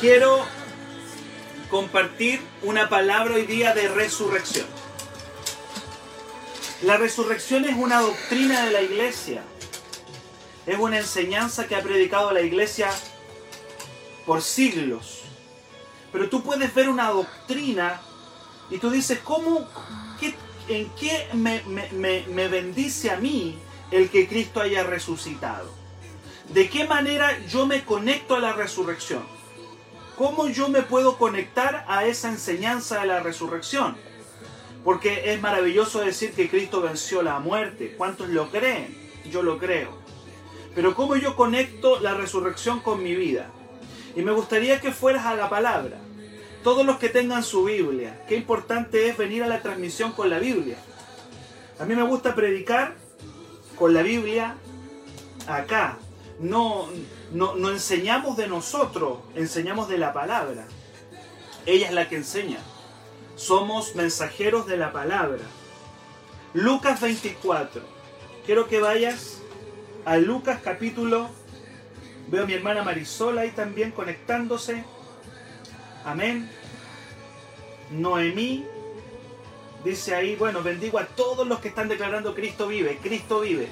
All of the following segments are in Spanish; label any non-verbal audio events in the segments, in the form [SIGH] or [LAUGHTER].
quiero compartir una palabra hoy día de resurrección. La resurrección es una doctrina de la iglesia. Es una enseñanza que ha predicado la iglesia por siglos. Pero tú puedes ver una doctrina y tú dices, ¿cómo, ¿en qué me, me bendice a mí el que Cristo haya resucitado? ¿De qué manera yo me conecto a la resurrección? ¿Cómo yo me puedo conectar a esa enseñanza de la resurrección? Porque es maravilloso decir que Cristo venció la muerte. ¿Cuántos lo creen? Yo lo creo. Pero ¿cómo yo conecto la resurrección con mi vida? Y me gustaría que fueras a la palabra. Todos los que tengan su Biblia, qué importante es venir a la transmisión con la Biblia. A mí me gusta predicar con la Biblia acá. No, no, no enseñamos de nosotros, enseñamos de la palabra. Ella es la que enseña. Somos mensajeros de la palabra. Lucas 24. Quiero que vayas a Lucas capítulo. Veo a mi hermana Marisol ahí también conectándose. Amén. Noemí dice ahí, bueno, bendigo a todos los que están declarando Cristo vive, Cristo vive.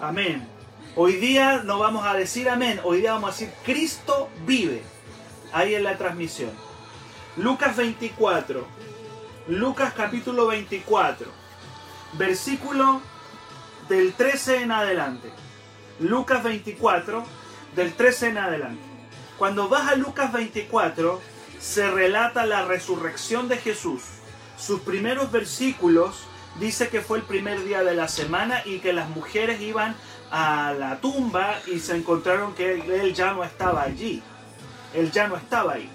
Amén. Hoy día no vamos a decir amén, hoy día vamos a decir Cristo vive. Ahí en la transmisión. Lucas 24. Lucas capítulo 24. Versículo del 13 en adelante. Lucas 24, del 13 en adelante. Cuando vas a Lucas 24, se relata la resurrección de Jesús. Sus primeros versículos dice que fue el primer día de la semana y que las mujeres iban a la tumba y se encontraron que él ya no estaba allí. Él ya no estaba ahí.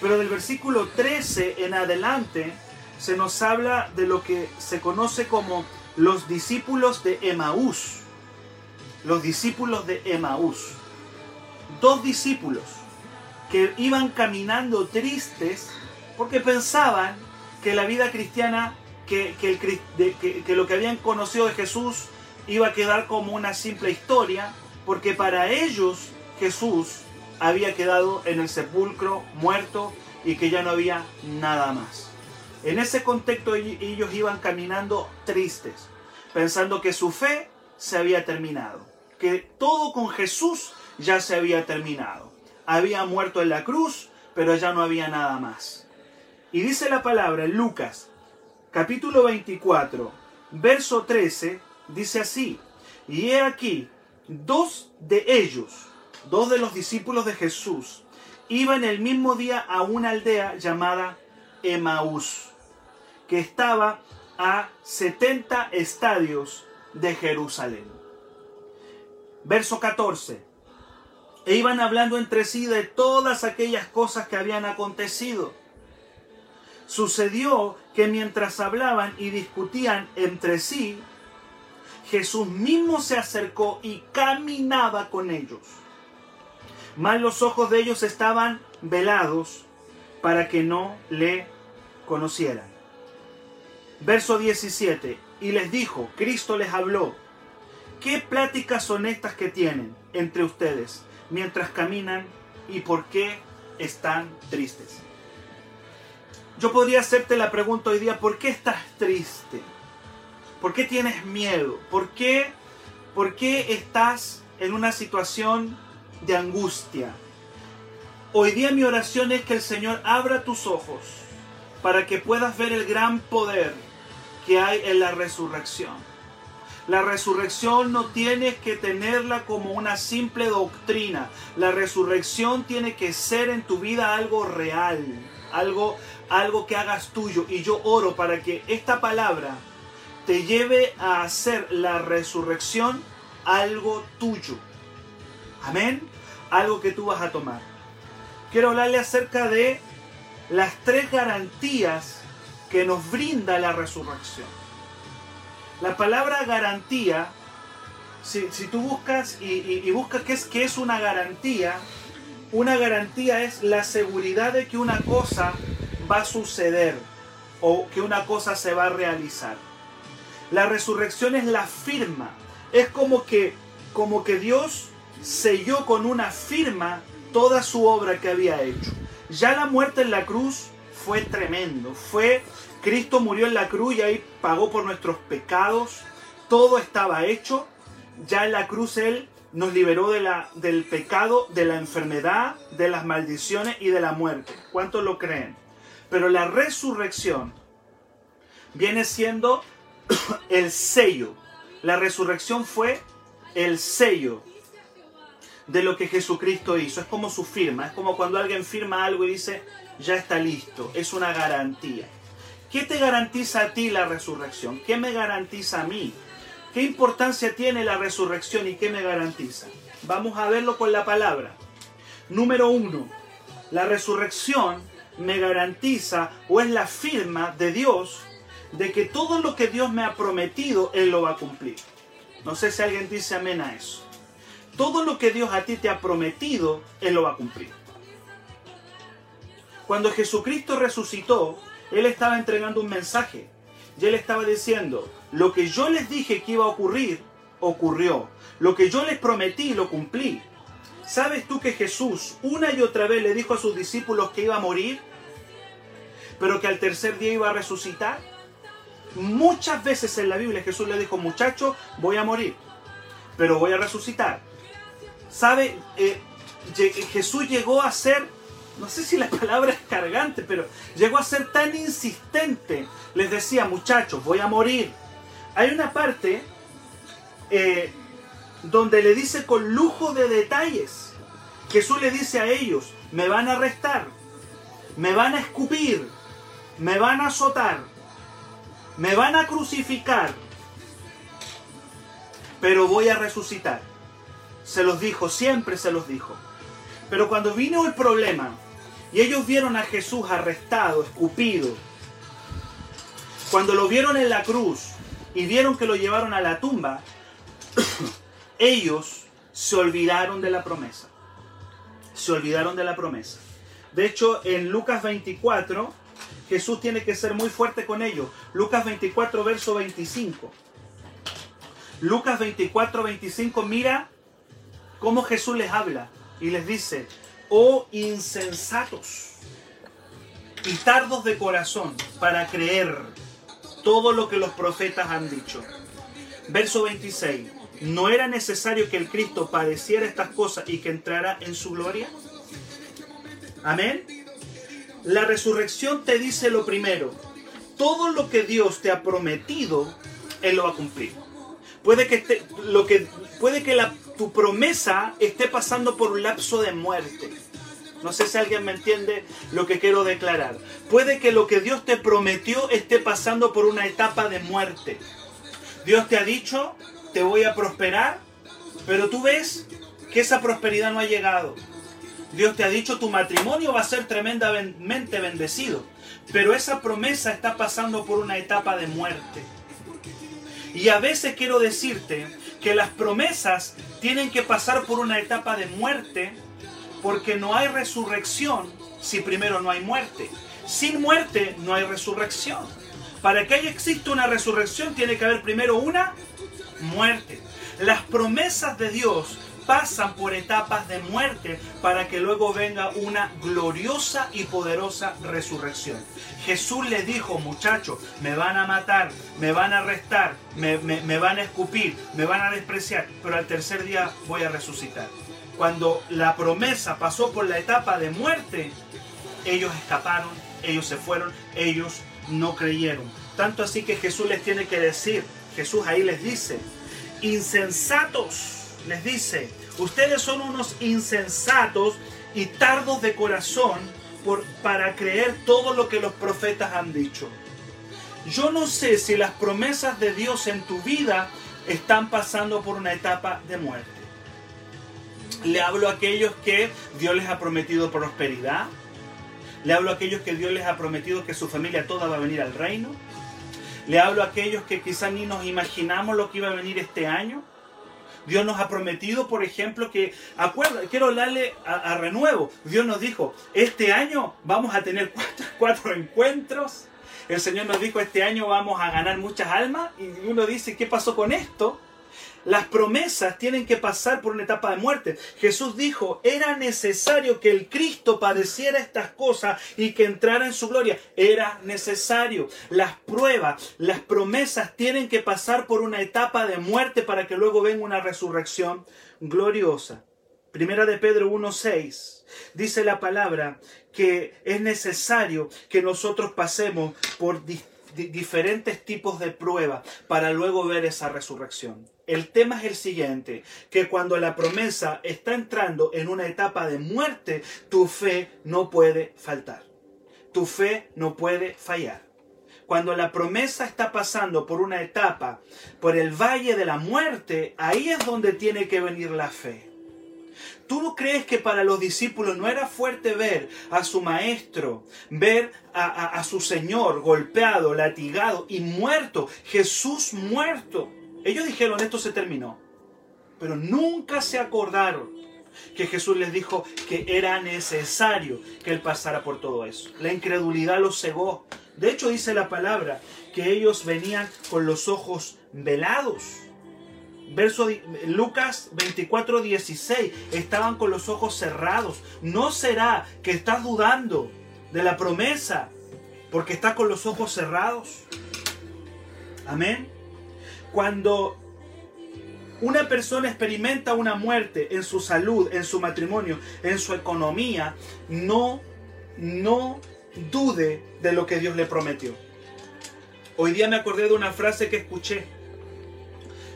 Pero del versículo 13 en adelante se nos habla de lo que se conoce como los discípulos de Emaús. Los discípulos de Emaús. Dos discípulos que iban caminando tristes porque pensaban que la vida cristiana, que, que, que lo que habían conocido de Jesús iba a quedar como una simple historia, porque para ellos Jesús había quedado en el sepulcro muerto y que ya no había nada más. En ese contexto ellos iban caminando tristes, pensando que su fe se había terminado, que todo con Jesús ya se había terminado. Había muerto en la cruz, pero ya no había nada más. Y dice la palabra en Lucas, capítulo 24, verso 13, dice así, y he aquí, dos de ellos, dos de los discípulos de Jesús, iban el mismo día a una aldea llamada Emaús, que estaba a 70 estadios de Jerusalén. Verso 14. E iban hablando entre sí de todas aquellas cosas que habían acontecido. Sucedió que mientras hablaban y discutían entre sí, Jesús mismo se acercó y caminaba con ellos. Mas los ojos de ellos estaban velados para que no le conocieran. Verso 17. Y les dijo, Cristo les habló, ¿qué pláticas son estas que tienen entre ustedes mientras caminan y por qué están tristes? Yo podría hacerte la pregunta hoy día, ¿por qué estás triste? ¿Por qué tienes miedo? ¿Por qué, por qué estás en una situación de angustia? Hoy día mi oración es que el Señor abra tus ojos para que puedas ver el gran poder que hay en la resurrección. La resurrección no tienes que tenerla como una simple doctrina. La resurrección tiene que ser en tu vida algo real, algo, algo que hagas tuyo. Y yo oro para que esta palabra te lleve a hacer la resurrección algo tuyo. Amén. Algo que tú vas a tomar. Quiero hablarle acerca de las tres garantías que nos brinda la resurrección. La palabra garantía, si, tú buscas y, buscas qué es, qué es una garantía, una garantía es la seguridad de que una cosa va a suceder o que una cosa se va a realizar. La resurrección es la firma. Es como que, como que Dios selló con una firma toda su obra que había hecho. Ya la muerte en la cruz fue tremendo. Fue Cristo murió en la cruz y ahí pagó por nuestros pecados. Todo estaba hecho. Ya en la cruz Él nos liberó de la, del pecado, de la enfermedad, de las maldiciones y de la muerte. ¿Cuántos lo creen? Pero la resurrección viene siendo el sello. La resurrección fue el sello de lo que Jesucristo hizo. Es como su firma. Es como cuando alguien firma algo y dice, ya está listo. Es una garantía. ¿Qué te garantiza a ti la resurrección? ¿Qué me garantiza a mí? ¿Qué importancia tiene la resurrección y qué me garantiza? Vamos a verlo con la palabra. Número uno, la resurrección me garantiza o es la firma de Dios de que todo lo que Dios me ha prometido, Él lo va a cumplir. No sé si alguien dice amén a eso. Todo lo que Dios a ti te ha prometido, Él lo va a cumplir. Cuando Jesucristo resucitó, Él estaba entregando un mensaje. Y Él estaba diciendo, lo que yo les dije que iba a ocurrir, ocurrió. Lo que yo les prometí, lo cumplí. ¿Sabes tú que Jesús una y otra vez le dijo a sus discípulos que iba a morir, pero que al tercer día iba a resucitar? Muchas veces en la Biblia Jesús le dijo, muchacho, voy a morir, pero voy a resucitar. ¿Sabe? Eh, Jesús llegó a ser, no sé si la palabra es cargante, pero llegó a ser tan insistente. Les decía, muchachos, voy a morir, hay una parte eh, donde le dice con lujo de detalles, Jesús le dice a ellos, me van a arrestar, me van a escupir, me van a azotar, me van a crucificar, pero voy a resucitar. Se los dijo, siempre se los dijo. Pero cuando vino el problema y ellos vieron a Jesús arrestado, escupido, cuando lo vieron en la cruz, y vieron que lo llevaron a la tumba, [COUGHS] ellos se olvidaron de la promesa. Se olvidaron de la promesa. De hecho, en Lucas 24, Jesús tiene que ser muy fuerte con ellos. Lucas 24, verso 25. Lucas 24, 25, mira cómo Jesús les habla y les dice, oh insensatos y tardos de corazón para creer todo lo que los profetas han dicho. Verso 26. ¿No era necesario que el Cristo padeciera estas cosas y que entrara en su gloria? Amén. La resurrección te dice lo primero. Todo lo que Dios te ha prometido, Él lo va a cumplir. Puede que, esté, lo que, puede que la, tu promesa esté pasando por un lapso de muerte no sé si alguien me entiende lo que quiero declarar. Puede que lo que Dios te prometió esté pasando por una etapa de muerte. Dios te ha dicho, te voy a prosperar, pero tú ves que esa prosperidad no ha llegado. Dios te ha dicho, tu matrimonio va a ser tremendamente bendecido, pero esa promesa está pasando por una etapa de muerte. Y a veces quiero decirte que las promesas tienen que pasar por una etapa de muerte porque no hay resurrección si primero no hay muerte. Sin muerte no hay resurrección. Para que exista una resurrección tiene que haber primero una muerte. Las promesas de Dios pasan por etapas de muerte para que luego venga una gloriosa y poderosa resurrección. Jesús le dijo, muchachos, me van a matar, me van a arrestar, me, me van a escupir, me van a despreciar, pero al tercer día voy a resucitar cuando la promesa pasó por la etapa de muerte, ellos escaparon, ellos se fueron, ellos no creyeron. Tanto así que Jesús les tiene que decir, Jesús ahí les dice, insensatos, les dice, ustedes son unos insensatos y tardos de corazón por, para creer todo lo que los profetas han dicho. Yo no sé si las promesas de Dios en tu vida están pasando por una etapa de muerte. Le hablo a aquellos que Dios les ha prometido prosperidad. Le hablo a aquellos que Dios les ha prometido que su familia toda va a venir al reino. Le hablo a aquellos que quizás ni nos imaginamos lo que iba a venir este año. Dios nos ha prometido, por ejemplo, que, acuerda, quiero hablarle a, renuevo. Dios nos dijo, este año vamos a tener [LAUGHS] cuatro, cuatro encuentros. El Señor nos dijo, este año vamos a ganar muchas almas. Y uno dice, ¿qué pasó con esto? Las promesas tienen que pasar por una etapa de muerte. Jesús dijo, era necesario que el Cristo padeciera estas cosas y que entrara en su gloria. Era necesario. Las pruebas, las promesas tienen que pasar por una etapa de muerte para que luego venga una resurrección gloriosa. Primera de Pedro 1.6 dice la palabra que es necesario que nosotros pasemos por diferentes tipos de pruebas para luego ver esa resurrección. El tema es el siguiente, que cuando la promesa está entrando en una etapa de muerte, tu fe no puede faltar. Tu fe no puede fallar. Cuando la promesa está pasando por una etapa, por el valle de la muerte, ahí es donde tiene que venir la fe. ¿Tú no crees que para los discípulos no era fuerte ver a su maestro, ver a, a, su Señor golpeado, latigado y muerto? Jesús muerto. Ellos dijeron, esto se terminó. Pero nunca se acordaron que Jesús les dijo que era necesario que Él pasara por todo eso. La incredulidad los cegó. De hecho dice la palabra que ellos venían con los ojos velados. Verso Lucas 24, 16. Estaban con los ojos cerrados. ¿No será que estás dudando de la promesa porque estás con los ojos cerrados? Amén. Cuando una persona experimenta una muerte en su salud, en su matrimonio, en su economía, no, no dude de lo que Dios le prometió. Hoy día me acordé de una frase que escuché.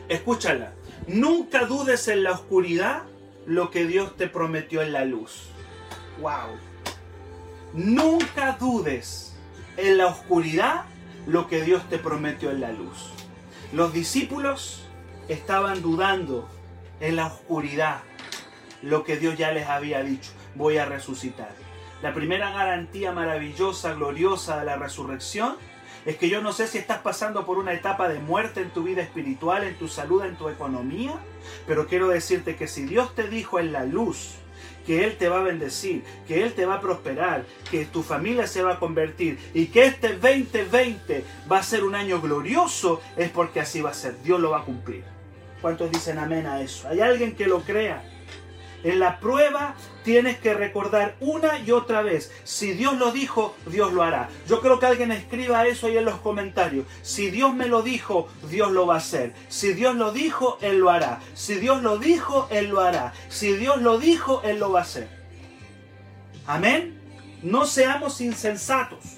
Escúchala. Nunca dudes en la oscuridad lo que Dios te prometió en la luz. Wow. Nunca dudes en la oscuridad lo que Dios te prometió en la luz. Los discípulos estaban dudando en la oscuridad lo que Dios ya les había dicho, voy a resucitar. La primera garantía maravillosa, gloriosa de la resurrección es que yo no sé si estás pasando por una etapa de muerte en tu vida espiritual, en tu salud, en tu economía, pero quiero decirte que si Dios te dijo en la luz, que Él te va a bendecir, que Él te va a prosperar, que tu familia se va a convertir y que este 2020 va a ser un año glorioso, es porque así va a ser. Dios lo va a cumplir. ¿Cuántos dicen amén a eso? ¿Hay alguien que lo crea? En la prueba tienes que recordar una y otra vez, si Dios lo dijo, Dios lo hará. Yo creo que alguien escriba eso ahí en los comentarios. Si Dios me lo dijo, Dios lo va a hacer. Si Dios lo dijo, Él lo hará. Si Dios lo dijo, Él lo hará. Si Dios lo dijo, Él lo va a hacer. Amén. No seamos insensatos.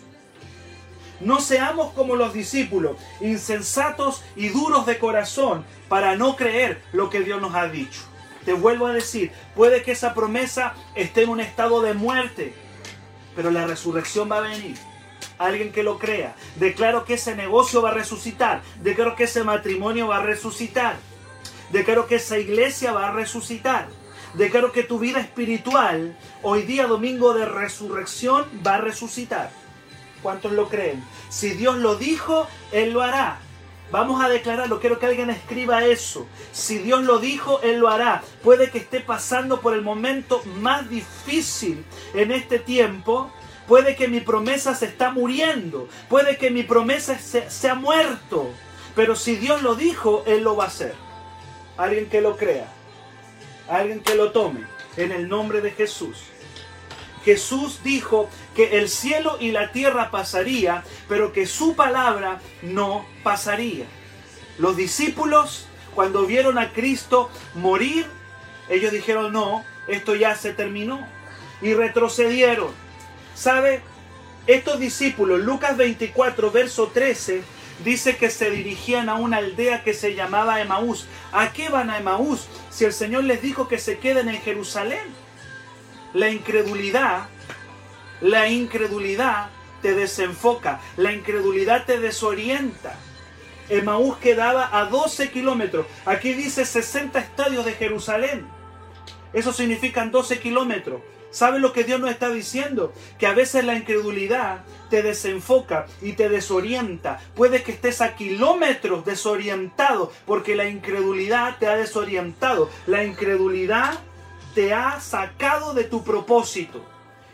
No seamos como los discípulos, insensatos y duros de corazón para no creer lo que Dios nos ha dicho. Te vuelvo a decir, puede que esa promesa esté en un estado de muerte, pero la resurrección va a venir. Alguien que lo crea. Declaro que ese negocio va a resucitar. Declaro que ese matrimonio va a resucitar. Declaro que esa iglesia va a resucitar. Declaro que tu vida espiritual, hoy día domingo de resurrección, va a resucitar. ¿Cuántos lo creen? Si Dios lo dijo, Él lo hará. Vamos a declararlo, quiero que alguien escriba eso. Si Dios lo dijo, Él lo hará. Puede que esté pasando por el momento más difícil en este tiempo. Puede que mi promesa se está muriendo. Puede que mi promesa se, ha muerto. Pero si Dios lo dijo, Él lo va a hacer. Alguien que lo crea. Alguien que lo tome. En el nombre de Jesús. Jesús dijo que el cielo y la tierra pasaría, pero que su palabra no pasaría. Los discípulos, cuando vieron a Cristo morir, ellos dijeron, no, esto ya se terminó. Y retrocedieron. ¿Sabe? Estos discípulos, Lucas 24, verso 13, dice que se dirigían a una aldea que se llamaba Emaús. ¿A qué van a Emaús si el Señor les dijo que se queden en Jerusalén? La incredulidad, la incredulidad te desenfoca, la incredulidad te desorienta. Emaús quedaba a 12 kilómetros. Aquí dice 60 estadios de Jerusalén. Eso significan 12 kilómetros. ¿Sabes lo que Dios nos está diciendo? Que a veces la incredulidad te desenfoca y te desorienta. Puede que estés a kilómetros desorientado porque la incredulidad te ha desorientado. La incredulidad te ha sacado de tu propósito.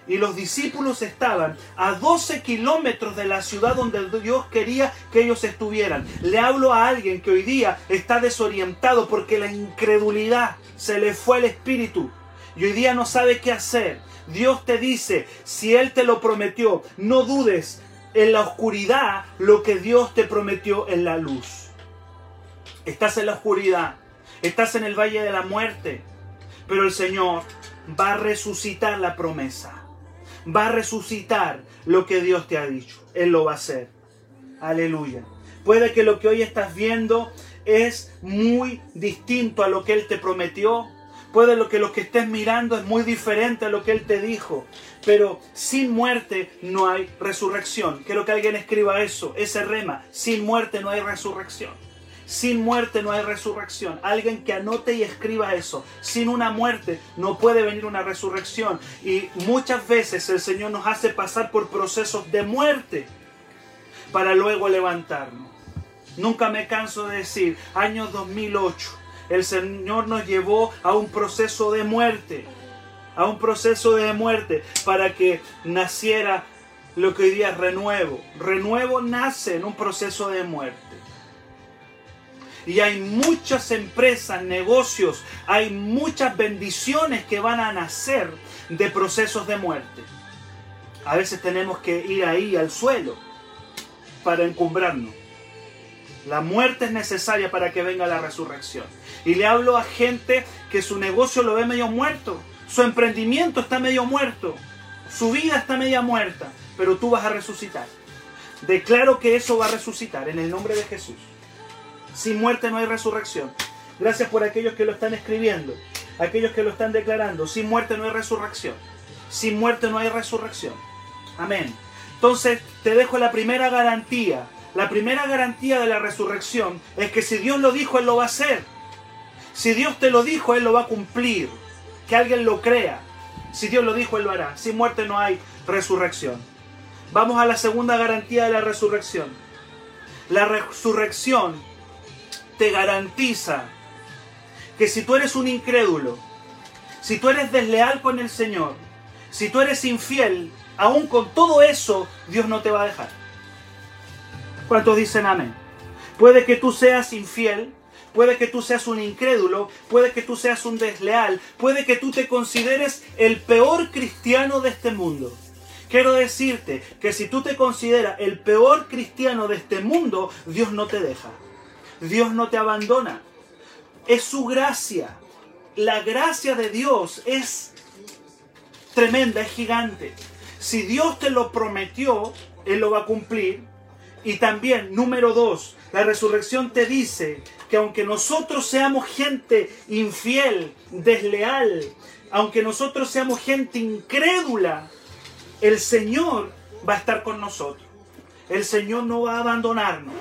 Y los discípulos estaban a 12 kilómetros de la ciudad donde Dios quería que ellos estuvieran. Le hablo a alguien que hoy día está desorientado porque la incredulidad se le fue el espíritu y hoy día no sabe qué hacer. Dios te dice, si Él te lo prometió, no dudes en la oscuridad lo que Dios te prometió en la luz. Estás en la oscuridad, estás en el valle de la muerte, pero el Señor va a resucitar la promesa va a resucitar lo que Dios te ha dicho. Él lo va a hacer. Aleluya. Puede que lo que hoy estás viendo es muy distinto a lo que Él te prometió. Puede que lo que estés mirando es muy diferente a lo que Él te dijo. Pero sin muerte no hay resurrección. Quiero que alguien escriba eso, ese rema. Sin muerte no hay resurrección. Sin muerte no hay resurrección. Alguien que anote y escriba eso. Sin una muerte no puede venir una resurrección. Y muchas veces el Señor nos hace pasar por procesos de muerte para luego levantarnos. Nunca me canso de decir, año 2008, el Señor nos llevó a un proceso de muerte. A un proceso de muerte para que naciera lo que hoy día es renuevo. Renuevo nace en un proceso de muerte. Y hay muchas empresas, negocios, hay muchas bendiciones que van a nacer de procesos de muerte. A veces tenemos que ir ahí al suelo para encumbrarnos. La muerte es necesaria para que venga la resurrección. Y le hablo a gente que su negocio lo ve medio muerto, su emprendimiento está medio muerto, su vida está media muerta, pero tú vas a resucitar. Declaro que eso va a resucitar en el nombre de Jesús. Sin muerte no hay resurrección. Gracias por aquellos que lo están escribiendo, aquellos que lo están declarando. Sin muerte no hay resurrección. Sin muerte no hay resurrección. Amén. Entonces te dejo la primera garantía. La primera garantía de la resurrección es que si Dios lo dijo, Él lo va a hacer. Si Dios te lo dijo, Él lo va a cumplir. Que alguien lo crea. Si Dios lo dijo, Él lo hará. Sin muerte no hay resurrección. Vamos a la segunda garantía de la resurrección. La resurrección te garantiza que si tú eres un incrédulo, si tú eres desleal con el Señor, si tú eres infiel, aún con todo eso, Dios no te va a dejar. ¿Cuántos dicen amén? Puede que tú seas infiel, puede que tú seas un incrédulo, puede que tú seas un desleal, puede que tú te consideres el peor cristiano de este mundo. Quiero decirte que si tú te consideras el peor cristiano de este mundo, Dios no te deja. Dios no te abandona. Es su gracia. La gracia de Dios es tremenda, es gigante. Si Dios te lo prometió, Él lo va a cumplir. Y también, número dos, la resurrección te dice que aunque nosotros seamos gente infiel, desleal, aunque nosotros seamos gente incrédula, el Señor va a estar con nosotros. El Señor no va a abandonarnos.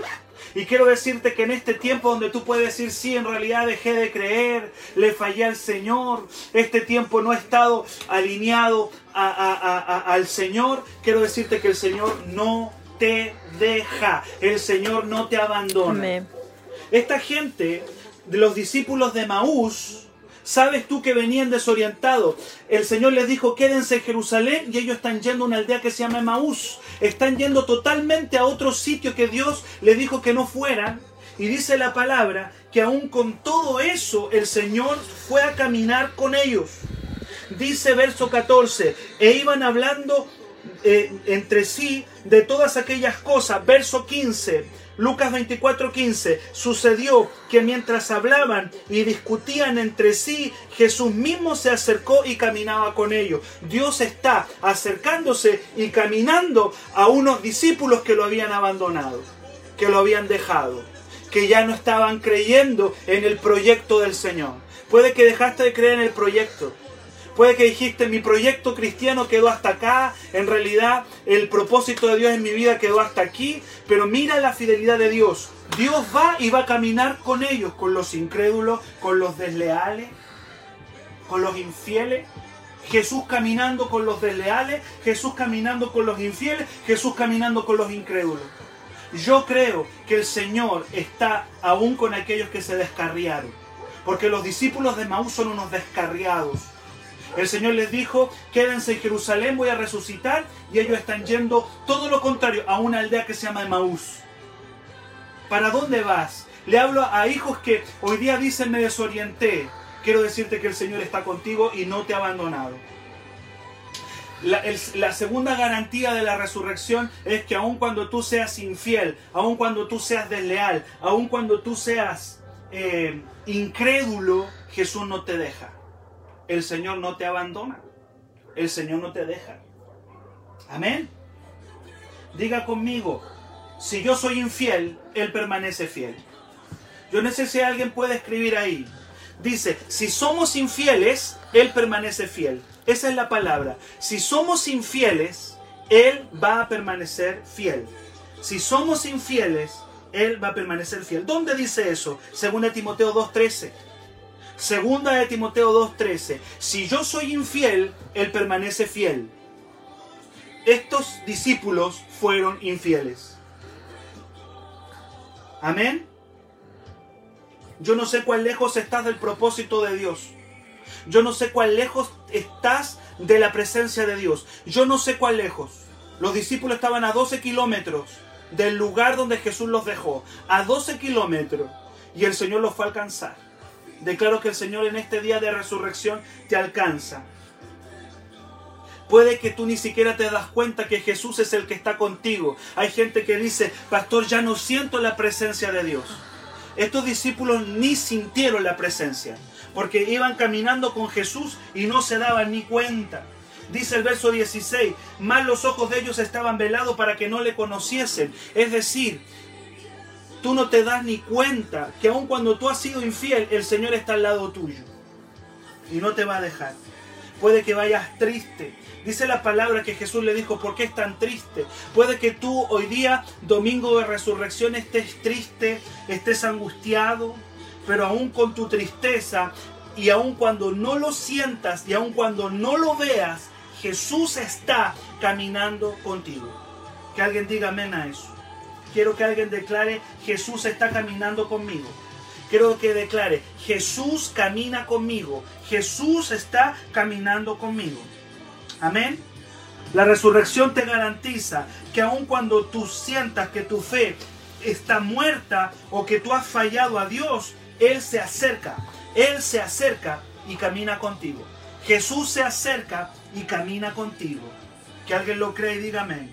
Y quiero decirte que en este tiempo donde tú puedes decir, sí, en realidad dejé de creer, le fallé al Señor, este tiempo no ha estado alineado al Señor, quiero decirte que el Señor no te deja, el Señor no te abandona. Esta gente, los discípulos de Maús, ¿Sabes tú que venían desorientados? El Señor les dijo, quédense en Jerusalén y ellos están yendo a una aldea que se llama Maús. Están yendo totalmente a otro sitio que Dios les dijo que no fueran. Y dice la palabra que aún con todo eso el Señor fue a caminar con ellos. Dice verso 14, e iban hablando eh, entre sí de todas aquellas cosas. Verso 15, Lucas 24:15, sucedió que mientras hablaban y discutían entre sí, Jesús mismo se acercó y caminaba con ellos. Dios está acercándose y caminando a unos discípulos que lo habían abandonado, que lo habían dejado, que ya no estaban creyendo en el proyecto del Señor. Puede que dejaste de creer en el proyecto, Puede que dijiste, mi proyecto cristiano quedó hasta acá, en realidad el propósito de Dios en mi vida quedó hasta aquí, pero mira la fidelidad de Dios. Dios va y va a caminar con ellos, con los incrédulos, con los desleales, con los infieles. Jesús caminando con los desleales, Jesús caminando con los infieles, Jesús caminando con los incrédulos. Yo creo que el Señor está aún con aquellos que se descarriaron, porque los discípulos de Maús son unos descarriados El Señor les dijo, quédense en Jerusalén, voy a resucitar. Y ellos están yendo todo lo contrario a una aldea que se llama Emaús. ¿Para dónde vas? Le hablo a hijos que hoy día dicen me desorienté. Quiero decirte que el Señor está contigo y no te ha abandonado. La, segunda garantía de la resurrección es que aun cuando tú seas infiel, aun cuando tú seas desleal, aun cuando tú seas eh, incrédulo, Jesús no te deja. El Señor no te abandona. El Señor no te deja. Amén. Diga conmigo, si yo soy infiel, Él permanece fiel. Yo no sé si alguien puede escribir ahí. Dice, si somos infieles, Él permanece fiel. Esa es la palabra. Si somos infieles, Él va a permanecer fiel. Si somos infieles, Él va a permanecer fiel. ¿Dónde dice eso? Segunda Timoteo 2.13. Segunda de Timoteo 2.13. Si yo soy infiel, Él permanece fiel. Estos discípulos fueron infieles. Amén. Yo no sé cuán lejos estás del propósito de Dios. Yo no sé cuán lejos estás de la presencia de Dios. Yo no sé cuán lejos. Los discípulos estaban a 12 kilómetros del lugar donde Jesús los dejó. A 12 kilómetros. Y el Señor los fue a alcanzar. Declaro que el Señor en este día de resurrección te alcanza. Puede que tú ni siquiera te das cuenta que Jesús es el que está contigo. Hay gente que dice, pastor, ya no siento la presencia de Dios. Estos discípulos ni sintieron la presencia, porque iban caminando con Jesús y no se daban ni cuenta. Dice el verso 16, más los ojos de ellos estaban velados para que no le conociesen. Es decir, tú no te das ni cuenta que aun cuando tú has sido infiel, el Señor está al lado tuyo y no te va a dejar. Puede que vayas triste, Dice la palabra que Jesús le dijo, ¿por qué es tan triste? Puede que tú hoy día, domingo de resurrección, estés triste, estés angustiado, pero aún con tu tristeza y aun cuando no lo sientas y aun cuando no lo veas, Jesús está caminando contigo. Que alguien diga amén a eso. Quiero que alguien declare, Jesús está caminando conmigo. Quiero que declare, Jesús camina conmigo. Jesús está caminando conmigo. Amén. La resurrección te garantiza que aun cuando tú sientas que tu fe está muerta o que tú has fallado a Dios, Él se acerca. Él se acerca y camina contigo. Jesús se acerca y camina contigo. Que alguien lo cree y diga amén.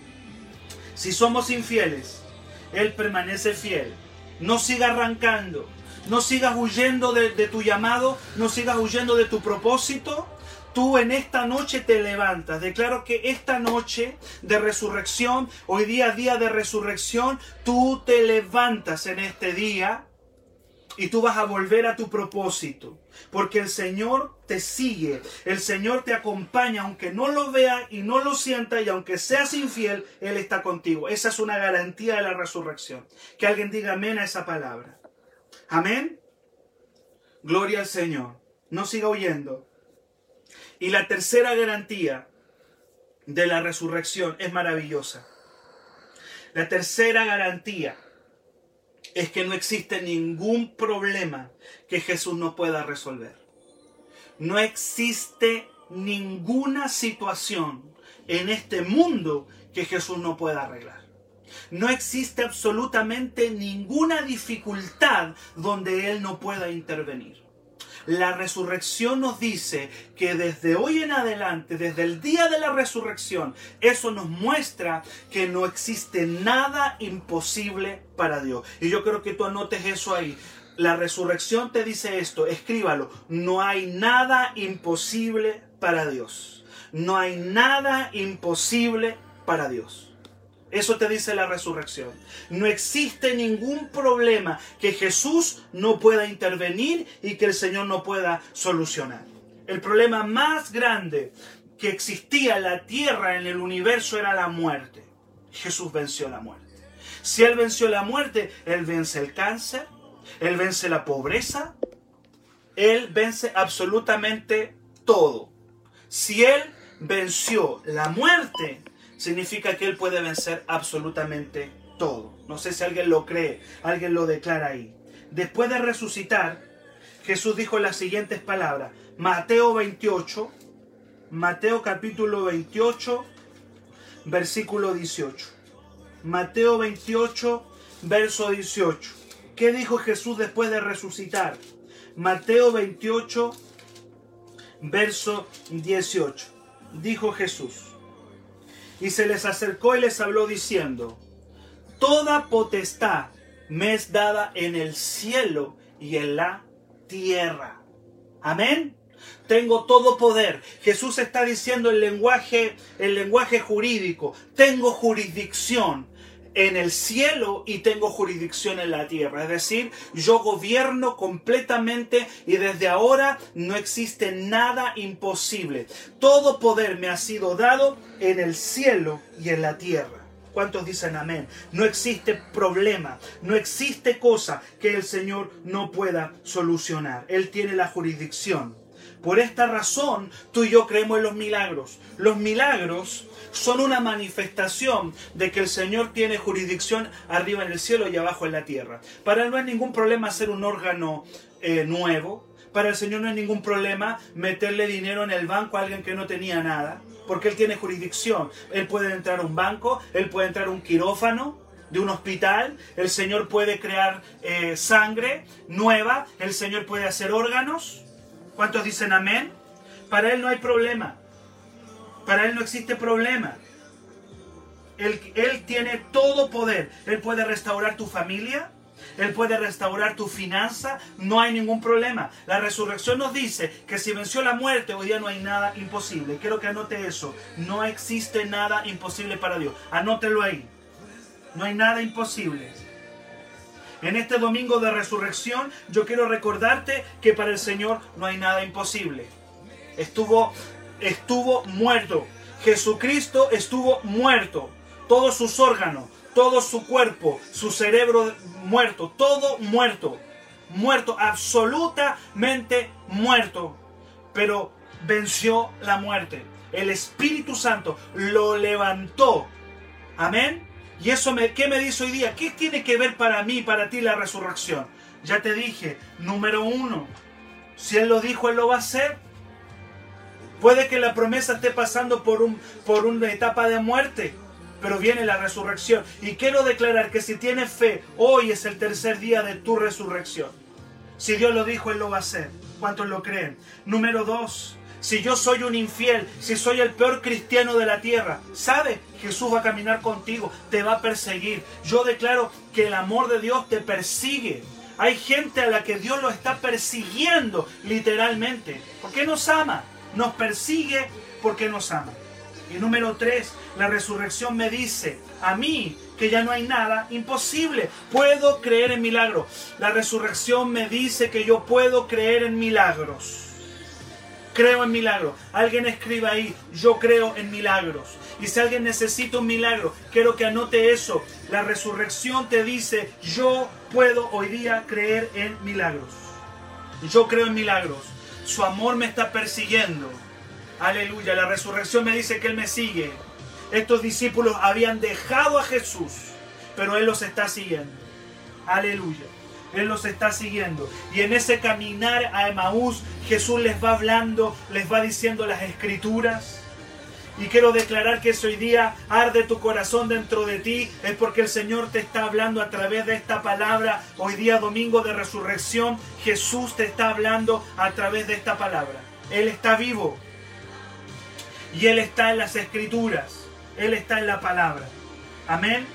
Si somos infieles, Él permanece fiel. No siga arrancando. No sigas huyendo de, de tu llamado. No sigas huyendo de tu propósito tú en esta noche te levantas. Declaro que esta noche de resurrección, hoy día día de resurrección, tú te levantas en este día y tú vas a volver a tu propósito. Porque el Señor te sigue, el Señor te acompaña, aunque no lo vea y no lo sienta y aunque seas infiel, Él está contigo. Esa es una garantía de la resurrección. Que alguien diga amén a esa palabra. Amén. Gloria al Señor. No siga oyendo. Y la tercera garantía de la resurrección es maravillosa. La tercera garantía es que no existe ningún problema que Jesús no pueda resolver. No existe ninguna situación en este mundo que Jesús no pueda arreglar. No existe absolutamente ninguna dificultad donde Él no pueda intervenir. La resurrección nos dice que desde hoy en adelante, desde el día de la resurrección, eso nos muestra que no existe nada imposible para Dios. Y yo creo que tú anotes eso ahí. La resurrección te dice esto, escríbalo, no hay nada imposible para Dios. No hay nada imposible para Dios. Eso te dice la resurrección. No existe ningún problema que Jesús no pueda intervenir y que el Señor no pueda solucionar. El problema más grande que existía en la tierra, en el universo, era la muerte. Jesús venció la muerte. Si Él venció la muerte, Él vence el cáncer, Él vence la pobreza, Él vence absolutamente todo. Si Él venció la muerte, significa que Él puede vencer absolutamente todo. No sé si alguien lo cree, alguien lo declara ahí. Después de resucitar, Jesús dijo las siguientes palabras. Mateo 28, Mateo capítulo 28, versículo 18. Mateo 28, verso 18. ¿Qué dijo Jesús después de resucitar? Mateo 28, verso 18. Dijo Jesús. Y se les acercó y les habló diciendo, Toda potestad me es dada en el cielo y en la tierra. Amén. Tengo todo poder. Jesús está diciendo el lenguaje, el lenguaje jurídico. Tengo jurisdicción en el cielo y tengo jurisdicción en la tierra. Es decir, yo gobierno completamente y desde ahora no existe nada imposible. Todo poder me ha sido dado en el cielo y en la tierra. ¿Cuántos dicen amén? No existe problema, no existe cosa que el Señor no pueda solucionar. Él tiene la jurisdicción. Por esta razón, tú y yo creemos en los milagros. Los milagros son una manifestación de que el Señor tiene jurisdicción arriba en el cielo y abajo en la tierra. Para Él no es ningún problema hacer un órgano eh, nuevo. Para el Señor no es ningún problema meterle dinero en el banco a alguien que no tenía nada. Porque Él tiene jurisdicción. Él puede entrar a un banco, Él puede entrar a un quirófano de un hospital, el Señor puede crear eh, sangre nueva, el Señor puede hacer órganos. ¿Cuántos dicen amén? Para Él no hay problema. Para Él no existe problema. Él, él, tiene todo poder. Él puede restaurar tu familia. Él puede restaurar tu finanza. No hay ningún problema. La resurrección nos dice que si venció la muerte, hoy día no hay nada imposible. Quiero que anote eso. No existe nada imposible para Dios. Anótelo ahí. No hay nada imposible. En este domingo de resurrección yo quiero recordarte que para el Señor no hay nada imposible. Estuvo estuvo muerto. Jesucristo estuvo muerto. Todos sus órganos, todo su cuerpo, su cerebro muerto, todo muerto. Muerto, absolutamente muerto. Pero venció la muerte. El Espíritu Santo lo levantó. Amén. Y eso, me, ¿qué me dice hoy día? ¿Qué tiene que ver para mí, para ti la resurrección? Ya te dije, número uno, si Él lo dijo, Él lo va a hacer. Puede que la promesa esté pasando por, un, por una etapa de muerte, pero viene la resurrección. Y quiero declarar que si tienes fe, hoy es el tercer día de tu resurrección. Si Dios lo dijo, Él lo va a hacer. ¿Cuántos lo creen? Número dos, si yo soy un infiel, si soy el peor cristiano de la tierra, ¿sabe? Jesús va a caminar contigo, te va a perseguir. Yo declaro que el amor de Dios te persigue. Hay gente a la que Dios lo está persiguiendo literalmente, porque nos ama nos persigue porque nos ama. Y número tres, la resurrección me dice a mí que ya no hay nada imposible. Puedo creer en milagros. La resurrección me dice que yo puedo creer en milagros. Creo en milagros. Alguien escriba ahí, yo creo en milagros. Y si alguien necesita un milagro, quiero que anote eso. La resurrección te dice, yo puedo hoy día creer en milagros. Yo creo en milagros. Su amor me está persiguiendo. Aleluya. La resurrección me dice que Él me sigue. Estos discípulos habían dejado a Jesús, pero Él los está siguiendo. Aleluya. Él los está siguiendo. Y en ese caminar a Emaús, Jesús les va hablando, les va diciendo las escrituras. Y quiero declarar que hoy día arde tu corazón dentro de ti, es porque el Señor te está hablando a través de esta palabra. Hoy día, domingo de resurrección, Jesús te está hablando a través de esta palabra. Él está vivo. Y Él está en las escrituras. Él está en la palabra. Amén.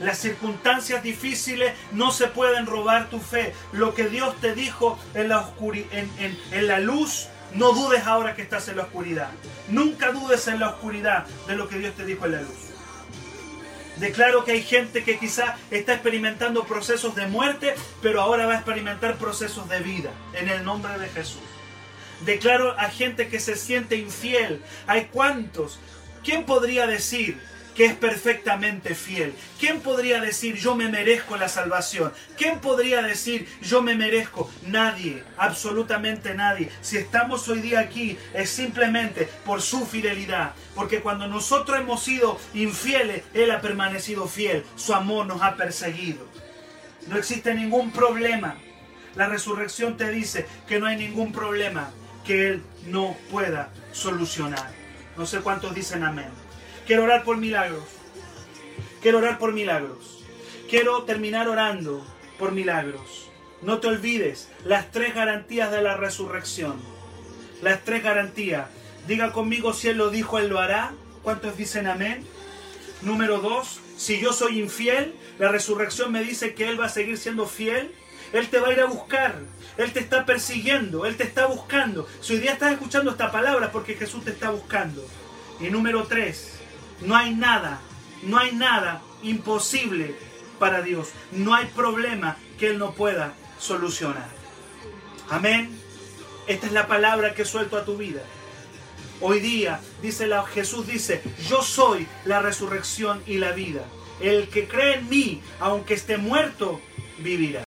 Las circunstancias difíciles no se pueden robar tu fe. Lo que Dios te dijo en la, en, en, en la luz no dudes ahora que estás en la oscuridad. Nunca dudes en la oscuridad de lo que Dios te dijo en la luz. Declaro que hay gente que quizá está experimentando procesos de muerte, pero ahora va a experimentar procesos de vida, en el nombre de Jesús. Declaro a gente que se siente infiel. ¿Hay cuántos? ¿Quién podría decir que es perfectamente fiel. ¿Quién podría decir yo me merezco la salvación? ¿Quién podría decir yo me merezco? Nadie, absolutamente nadie. Si estamos hoy día aquí es simplemente por su fidelidad. Porque cuando nosotros hemos sido infieles, Él ha permanecido fiel. Su amor nos ha perseguido. No existe ningún problema. La resurrección te dice que no hay ningún problema que Él no pueda solucionar. No sé cuántos dicen amén. Quiero orar por milagros. Quiero orar por milagros. Quiero terminar orando por milagros. No te olvides las tres garantías de la resurrección. Las tres garantías. Diga conmigo si Él lo dijo, Él lo hará. ¿Cuántos dicen amén? Número dos, si yo soy infiel, la resurrección me dice que Él va a seguir siendo fiel. Él te va a ir a buscar. Él te está persiguiendo. Él te está buscando. Si hoy día estás escuchando esta palabra porque Jesús te está buscando. Y número tres, no hay nada, no hay nada imposible para Dios. No hay problema que Él no pueda solucionar. Amén. Esta es la palabra que suelto a tu vida. Hoy día, dice la, Jesús dice, yo soy la resurrección y la vida. El que cree en mí, aunque esté muerto, vivirá.